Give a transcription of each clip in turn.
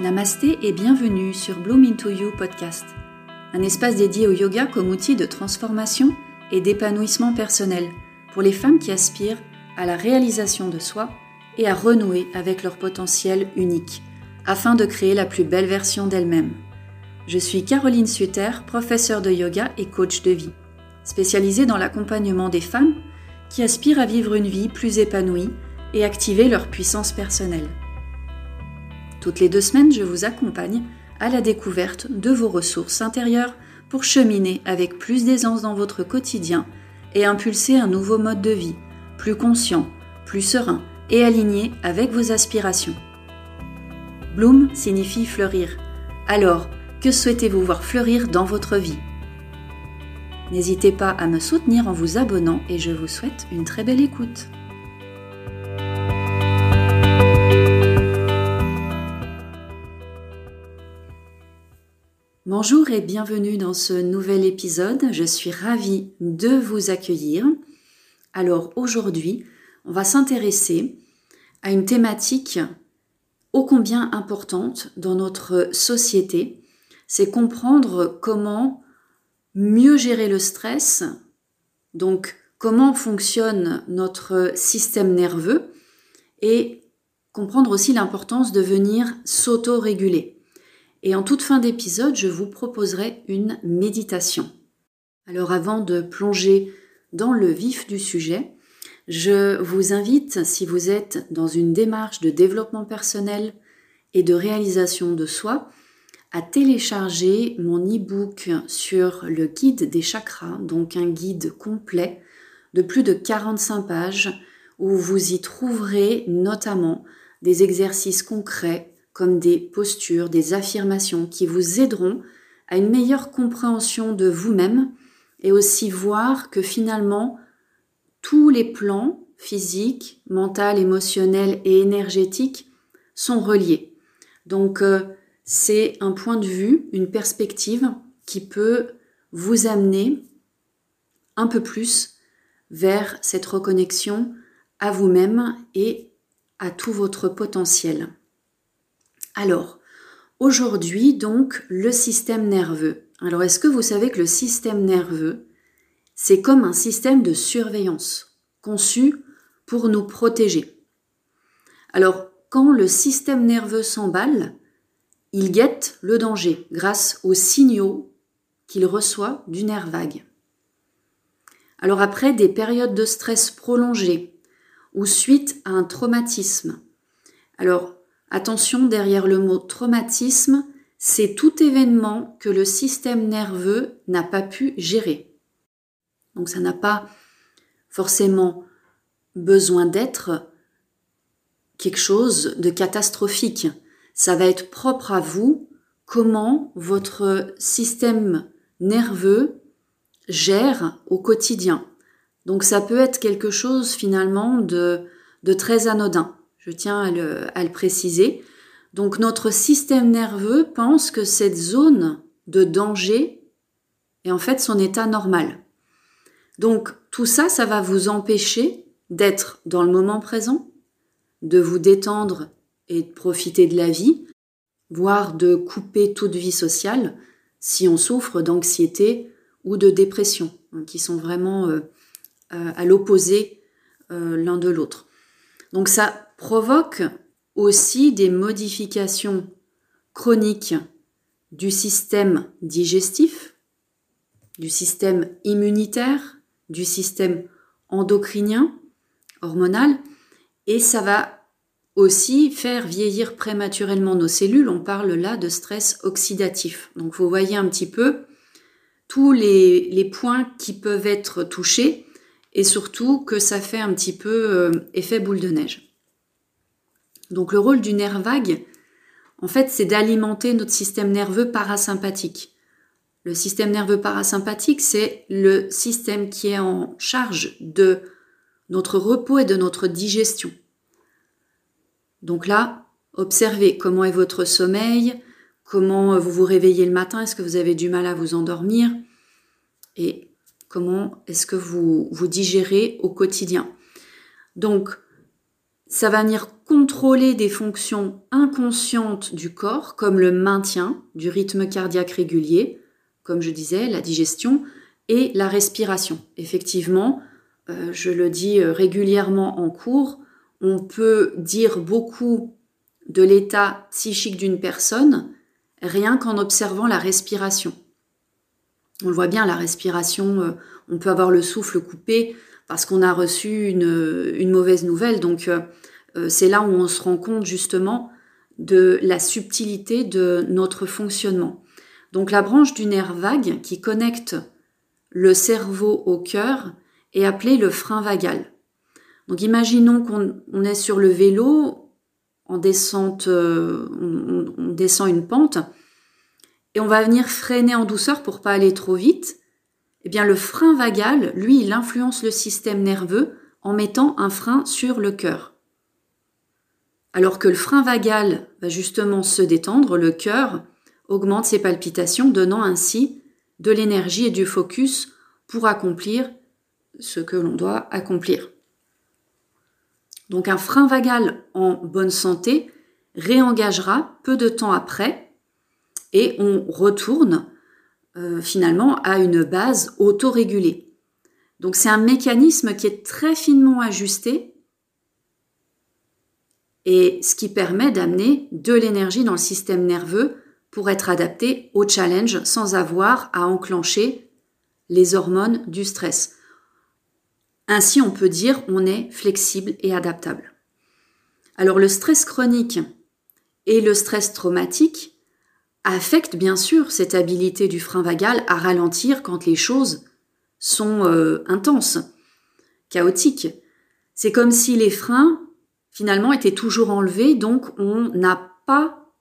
Namasté et bienvenue sur Bloom Into You podcast, un espace dédié au yoga comme outil de transformation et d'épanouissement personnel pour les femmes qui aspirent à la réalisation de soi et à renouer avec leur potentiel unique afin de créer la plus belle version d'elles-mêmes. Je suis Caroline Suter, professeure de yoga et coach de vie, spécialisée dans l'accompagnement des femmes qui aspirent à vivre une vie plus épanouie et activer leur puissance personnelle. Toutes les deux semaines, je vous accompagne à la découverte de vos ressources intérieures pour cheminer avec plus d'aisance dans votre quotidien et impulser un nouveau mode de vie, plus conscient, plus serein et aligné avec vos aspirations. Bloom signifie fleurir. Alors, que souhaitez-vous voir fleurir dans votre vie? N'hésitez pas à me soutenir en vous abonnant et je vous souhaite une très belle écoute. Bonjour et bienvenue dans ce nouvel épisode. Je suis ravie de vous accueillir. Alors aujourd'hui, on va s'intéresser à une thématique ô combien importante dans notre société. C'est comprendre comment mieux gérer le stress, donc comment fonctionne notre système nerveux et comprendre aussi l'importance de venir s'auto-réguler. Et en toute fin d'épisode, je vous proposerai une méditation. Alors avant de plonger dans le vif du sujet, je vous invite, si vous êtes dans une démarche de développement personnel et de réalisation de soi, à télécharger mon e-book sur le guide des chakras, donc un guide complet de plus de 45 pages où vous y trouverez notamment des exercices concrets comme des postures, des affirmations qui vous aideront à une meilleure compréhension de vous-même et aussi voir que finalement tous les plans physiques, mental, émotionnel et énergétiques sont reliés. Donc euh, c'est un point de vue, une perspective qui peut vous amener un peu plus vers cette reconnexion à vous-même et à tout votre potentiel. Alors, aujourd'hui, donc, le système nerveux. Alors, est-ce que vous savez que le système nerveux, c'est comme un système de surveillance conçu pour nous protéger? Alors, quand le système nerveux s'emballe, il guette le danger grâce aux signaux qu'il reçoit du nerf vague. Alors après des périodes de stress prolongées ou suite à un traumatisme, alors Attention, derrière le mot traumatisme, c'est tout événement que le système nerveux n'a pas pu gérer. Donc ça n'a pas forcément besoin d'être quelque chose de catastrophique. Ça va être propre à vous comment votre système nerveux gère au quotidien. Donc ça peut être quelque chose finalement de, très anodin. Je tiens à le, préciser. Donc notre système nerveux pense que cette zone de danger est en fait son état normal. Donc tout ça, ça va vous empêcher d'être dans le moment présent, de vous détendre et de profiter de la vie, voire de couper toute vie sociale si on souffre d'anxiété ou de dépression, hein, qui sont vraiment euh, euh, à l'opposé euh, l'un de l'autre. Donc ça provoque aussi des modifications chroniques du système digestif, du système immunitaire, du système endocrinien, hormonal, et ça va aussi faire vieillir prématurément nos cellules. On parle là de stress oxydatif. Donc vous voyez un petit peu tous les, points qui peuvent être touchés et surtout que ça fait un petit peu euh, effet boule de neige. Donc le rôle du nerf vague, en fait, c'est d'alimenter notre système nerveux parasympathique. Le système nerveux parasympathique, c'est le système qui est en charge de notre repos et de notre digestion. Donc là, observez comment est votre sommeil, comment vous vous réveillez le matin, est-ce que vous avez du mal à vous endormir et comment est-ce que vous vous digérez au quotidien. Donc, ça va venir contrôler des fonctions inconscientes du corps, comme le maintien du rythme cardiaque régulier, comme je disais, la digestion et la respiration. Effectivement, euh, je le dis euh, régulièrement en cours, on peut dire beaucoup de l'état psychique d'une personne rien qu'en observant la respiration. On le voit bien, la respiration, euh, on peut avoir le souffle coupé parce qu'on a reçu une, mauvaise nouvelle. Donc c'est là où on se rend compte justement de la subtilité de notre fonctionnement. Donc la branche du nerf vague qui connecte le cerveau au cœur est appelée le frein vagal. Donc imaginons qu'on est sur le vélo, en descente, euh, on, descend une pente, et on va venir freiner en douceur pour pas aller trop vite. Eh le frein vagal, lui, il influence le système nerveux en mettant un frein sur le cœur. Alors que le frein vagal va justement se détendre, le cœur augmente ses palpitations, donnant ainsi de l'énergie et du focus pour accomplir ce que l'on doit accomplir. Donc un frein vagal en bonne santé réengagera peu de temps après et on retourne euh, finalement à une base autorégulée. Donc c'est un mécanisme qui est très finement ajusté et ce qui permet d'amener de l'énergie dans le système nerveux pour être adapté au challenge sans avoir à enclencher les hormones du stress. Ainsi, on peut dire on est flexible et adaptable. Alors le stress chronique et le stress traumatique affectent bien sûr cette habilité du frein vagal à ralentir quand les choses sont euh, intenses, chaotiques. C'est comme si les freins finalement étaient toujours enlevés, donc on n'a pas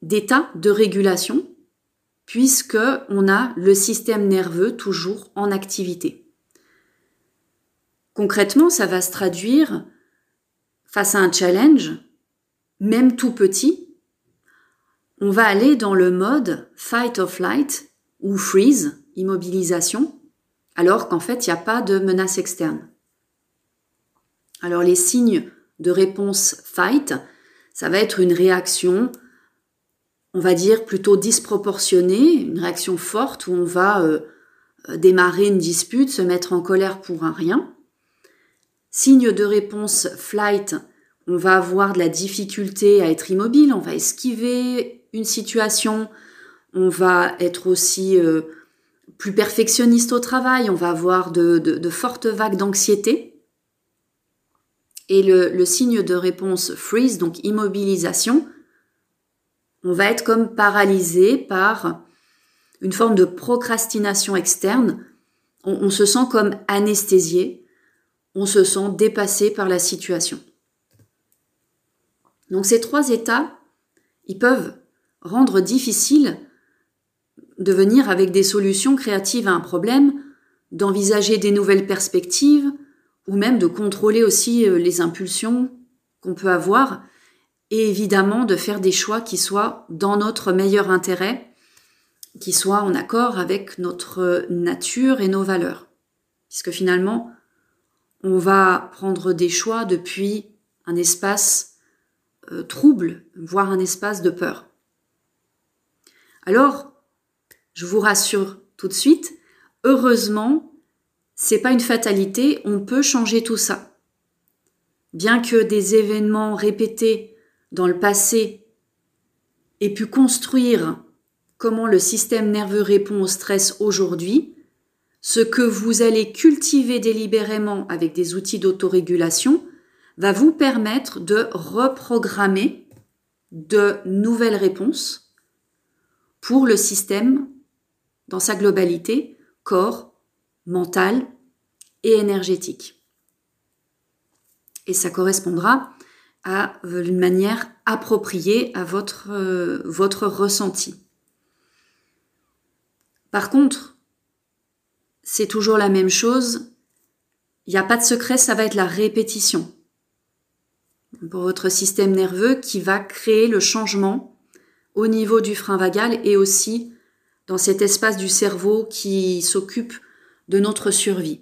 d'état de régulation puisque on a le système nerveux toujours en activité. Concrètement, ça va se traduire face à un challenge, même tout petit, on va aller dans le mode fight or flight ou freeze, immobilisation, alors qu'en fait, il n'y a pas de menace externe. Alors les signes de réponse fight, ça va être une réaction on va dire, plutôt disproportionnée, une réaction forte où on va euh, euh, démarrer une dispute, se mettre en colère pour un rien. Signe de réponse flight, on va avoir de la difficulté à être immobile, on va esquiver une situation, on va être aussi euh, plus perfectionniste au travail, on va avoir de, fortes vagues d'anxiété. Et le, le signe de réponse freeze, donc immobilisation, on va être comme paralysé par une forme de procrastination externe. On, se sent comme anesthésié, on se sent dépassé par la situation. Donc ces trois états, ils peuvent rendre difficile de venir avec des solutions créatives à un problème, d'envisager des nouvelles perspectives, ou même de contrôler aussi euh, les impulsions qu'on peut avoir et évidemment de faire des choix qui soient dans notre meilleur intérêt, qui soient en accord avec notre nature et nos valeurs. Puisque finalement, on va prendre des choix depuis un espace euh, trouble, voire un espace de peur. Alors, je vous rassure tout de suite, heureusement, c'est pas une fatalité, on peut changer tout ça. Bien que des événements répétés dans le passé et pu construire comment le système nerveux répond au stress aujourd'hui, ce que vous allez cultiver délibérément avec des outils d'autorégulation va vous permettre de reprogrammer de nouvelles réponses pour le système dans sa globalité, corps, mental et énergétique. Et ça correspondra à une manière appropriée à votre, euh, votre ressenti. Par contre, c'est toujours la même chose. Il n'y a pas de secret, ça va être la répétition pour votre système nerveux qui va créer le changement au niveau du frein vagal et aussi dans cet espace du cerveau qui s'occupe de notre survie.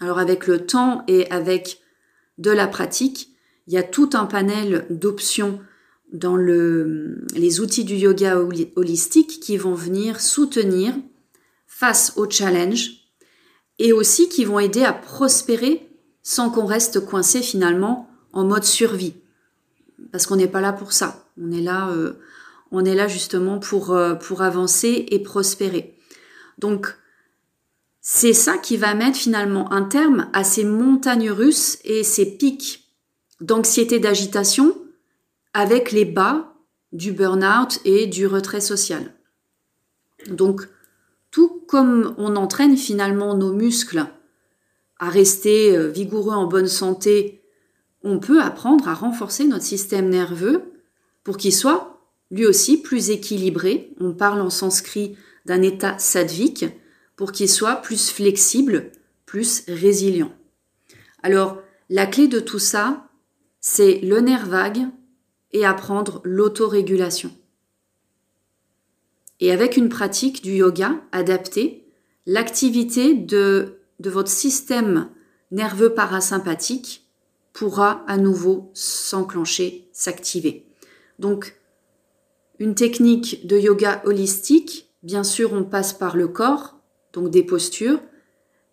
Alors avec le temps et avec de la pratique. Il y a tout un panel d'options dans le, les outils du yoga holistique qui vont venir soutenir face au challenge et aussi qui vont aider à prospérer sans qu'on reste coincé finalement en mode survie. Parce qu'on n'est pas là pour ça. On est là, euh, on est là justement pour, euh, pour avancer et prospérer. Donc, c'est ça qui va mettre finalement un terme à ces montagnes russes et ces pics d'anxiété, d'agitation avec les bas du burn-out et du retrait social. Donc, tout comme on entraîne finalement nos muscles à rester euh, vigoureux en bonne santé, on peut apprendre à renforcer notre système nerveux pour qu'il soit lui aussi plus équilibré. On parle en sanskrit d'un état sadvique pour qu'il soit plus flexible, plus résilient. Alors, la clé de tout ça, c'est le nerf vague et apprendre l'autorégulation. Et avec une pratique du yoga adaptée, l'activité de, de votre système nerveux parasympathique pourra à nouveau s'enclencher, s'activer. Donc, une technique de yoga holistique, bien sûr, on passe par le corps, donc des postures,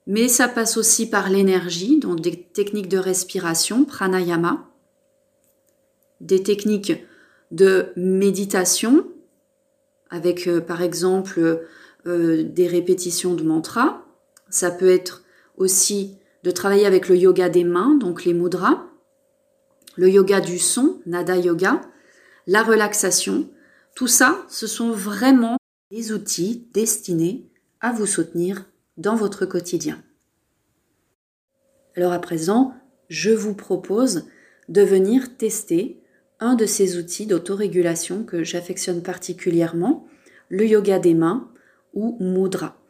mais ça passe aussi par l'énergie, donc des techniques de respiration, pranayama, des techniques de méditation, avec euh, par exemple euh, des répétitions de mantras. Ça peut être aussi de travailler avec le yoga des mains, donc les mudras, le yoga du son, nada yoga, la relaxation. Tout ça, ce sont vraiment des outils destinés à vous soutenir dans votre quotidien. Alors à présent, je vous propose de venir tester un de ces outils d'autorégulation que j'affectionne particulièrement, le yoga des mains ou mudra.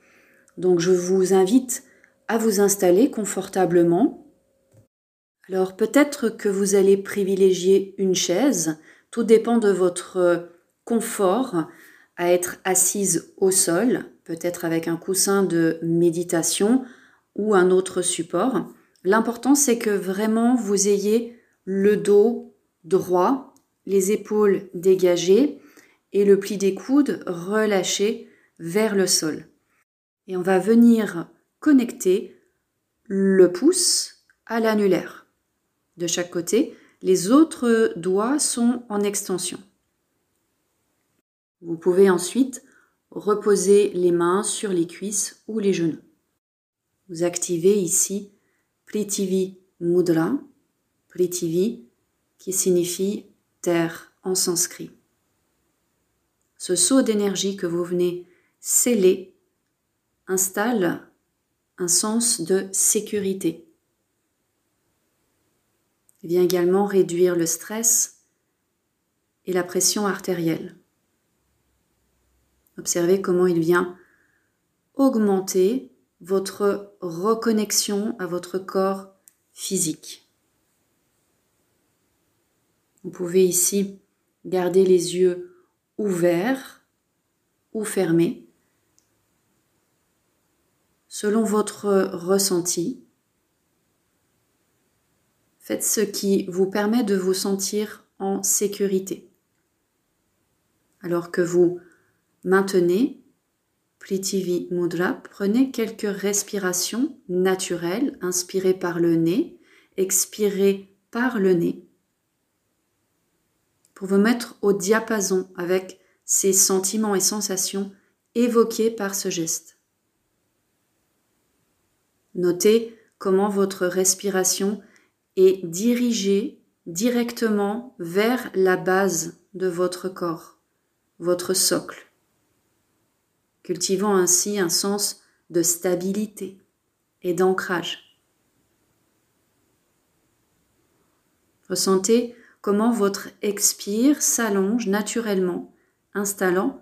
Donc je vous invite à vous installer confortablement. Alors peut-être que vous allez privilégier une chaise, tout dépend de votre confort à être assise au sol, peut-être avec un coussin de méditation ou un autre support. L'important c'est que vraiment vous ayez le dos droit, les épaules dégagées et le pli des coudes relâché vers le sol. Et on va venir connecter le pouce à l'annulaire. De chaque côté, les autres doigts sont en extension. Vous pouvez ensuite reposer les mains sur les cuisses ou les genoux. Vous activez ici Prithvi Mudra, Prithvi qui signifie terre en sanskrit. Ce saut d'énergie que vous venez sceller installe un sens de sécurité. Il vient également réduire le stress et la pression artérielle. Observez comment il vient augmenter votre reconnexion à votre corps physique. Vous pouvez ici garder les yeux ouverts ou fermés selon votre ressenti. Faites ce qui vous permet de vous sentir en sécurité. Alors que vous maintenez Prithvi Mudra, prenez quelques respirations naturelles, inspirez par le nez, expirez par le nez pour vous mettre au diapason avec ces sentiments et sensations évoqués par ce geste. Notez comment votre respiration est dirigée directement vers la base de votre corps, votre socle, cultivant ainsi un sens de stabilité et d'ancrage. Ressentez comment votre expire s'allonge naturellement, installant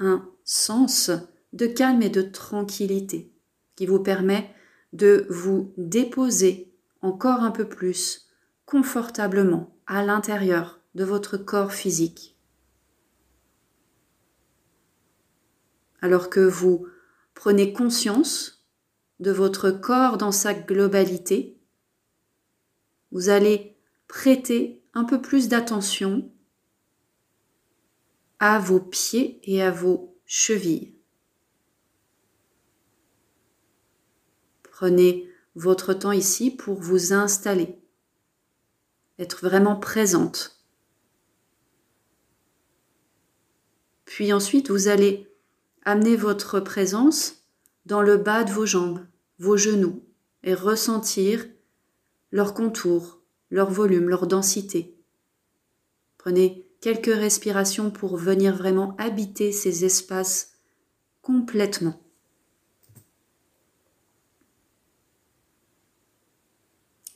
un sens de calme et de tranquillité qui vous permet de vous déposer encore un peu plus confortablement à l'intérieur de votre corps physique. Alors que vous prenez conscience de votre corps dans sa globalité, vous allez prêter un peu plus d'attention à vos pieds et à vos chevilles. Prenez votre temps ici pour vous installer, être vraiment présente. Puis ensuite, vous allez amener votre présence dans le bas de vos jambes, vos genoux, et ressentir leur contour, leur volume, leur densité. Prenez quelques respirations pour venir vraiment habiter ces espaces complètement.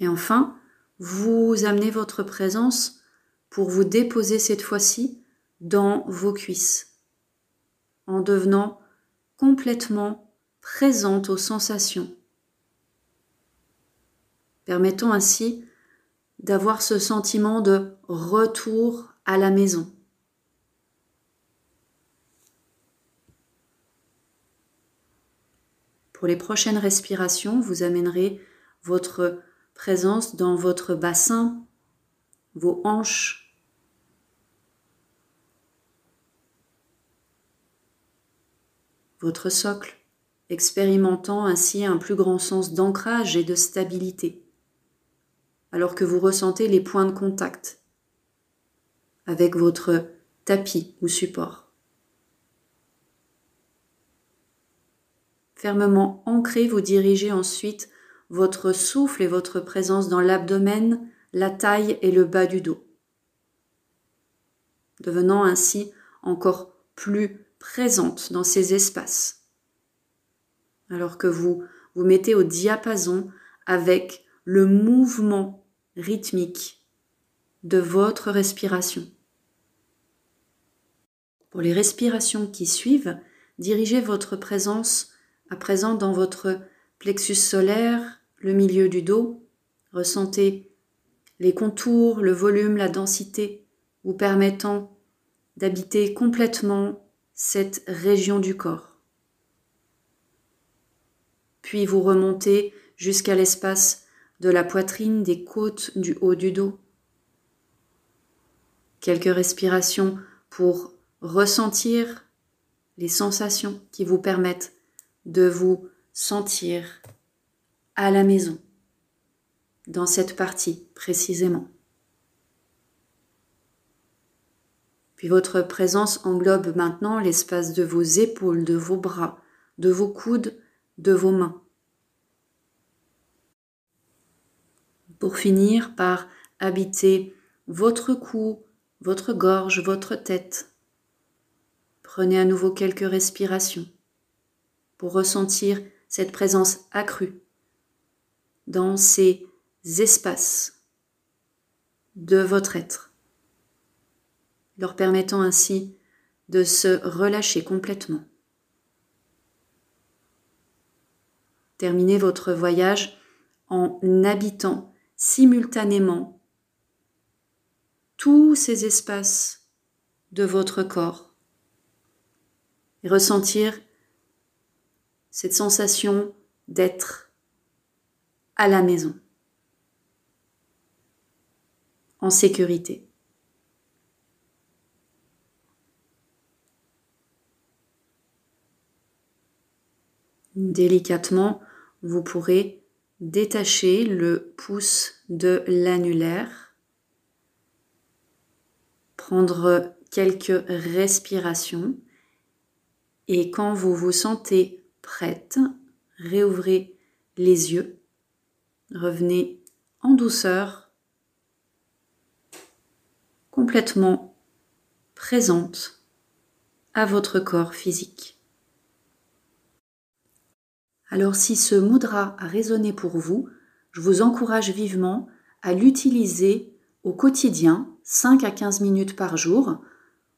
Et enfin, vous amenez votre présence pour vous déposer cette fois-ci dans vos cuisses, en devenant complètement présente aux sensations, permettant ainsi d'avoir ce sentiment de retour à la maison. Pour les prochaines respirations, vous amènerez votre présence dans votre bassin, vos hanches, votre socle, expérimentant ainsi un plus grand sens d'ancrage et de stabilité, alors que vous ressentez les points de contact avec votre tapis ou support. Fermement ancré, vous dirigez ensuite votre souffle et votre présence dans l'abdomen, la taille et le bas du dos, devenant ainsi encore plus présente dans ces espaces, alors que vous vous mettez au diapason avec le mouvement rythmique de votre respiration. Pour les respirations qui suivent, dirigez votre présence à présent dans votre plexus solaire, le milieu du dos. Ressentez les contours, le volume, la densité, vous permettant d'habiter complètement cette région du corps. Puis vous remontez jusqu'à l'espace de la poitrine, des côtes, du haut du dos quelques respirations pour ressentir les sensations qui vous permettent de vous sentir à la maison, dans cette partie précisément. Puis votre présence englobe maintenant l'espace de vos épaules, de vos bras, de vos coudes, de vos mains. Pour finir par habiter votre cou, votre gorge, votre tête. Prenez à nouveau quelques respirations pour ressentir cette présence accrue dans ces espaces de votre être, leur permettant ainsi de se relâcher complètement. Terminez votre voyage en habitant simultanément tous ces espaces de votre corps et ressentir cette sensation d'être à la maison, en sécurité. Délicatement, vous pourrez détacher le pouce de l'annulaire prendre quelques respirations et quand vous vous sentez prête, réouvrez les yeux, revenez en douceur, complètement présente à votre corps physique. Alors si ce mudra a résonné pour vous, je vous encourage vivement à l'utiliser au quotidien 5 à 15 minutes par jour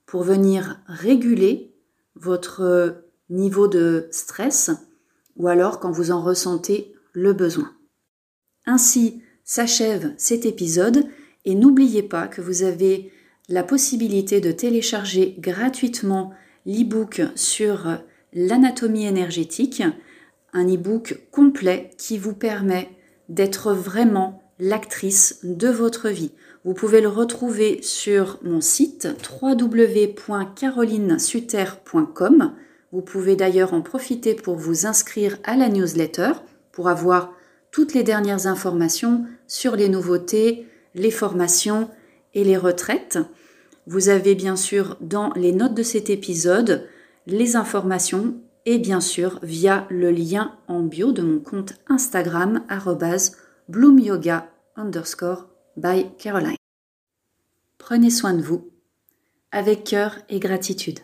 pour venir réguler votre niveau de stress ou alors quand vous en ressentez le besoin. Ainsi s'achève cet épisode et n'oubliez pas que vous avez la possibilité de télécharger gratuitement l'e-book sur l'anatomie énergétique, un e-book complet qui vous permet d'être vraiment l'actrice de votre vie. Vous pouvez le retrouver sur mon site www.carolinesuter.com. Vous pouvez d'ailleurs en profiter pour vous inscrire à la newsletter pour avoir toutes les dernières informations sur les nouveautés, les formations et les retraites. Vous avez bien sûr dans les notes de cet épisode les informations et bien sûr via le lien en bio de mon compte Instagram bloomyoga underscore by Caroline. Prenez soin de vous avec cœur et gratitude.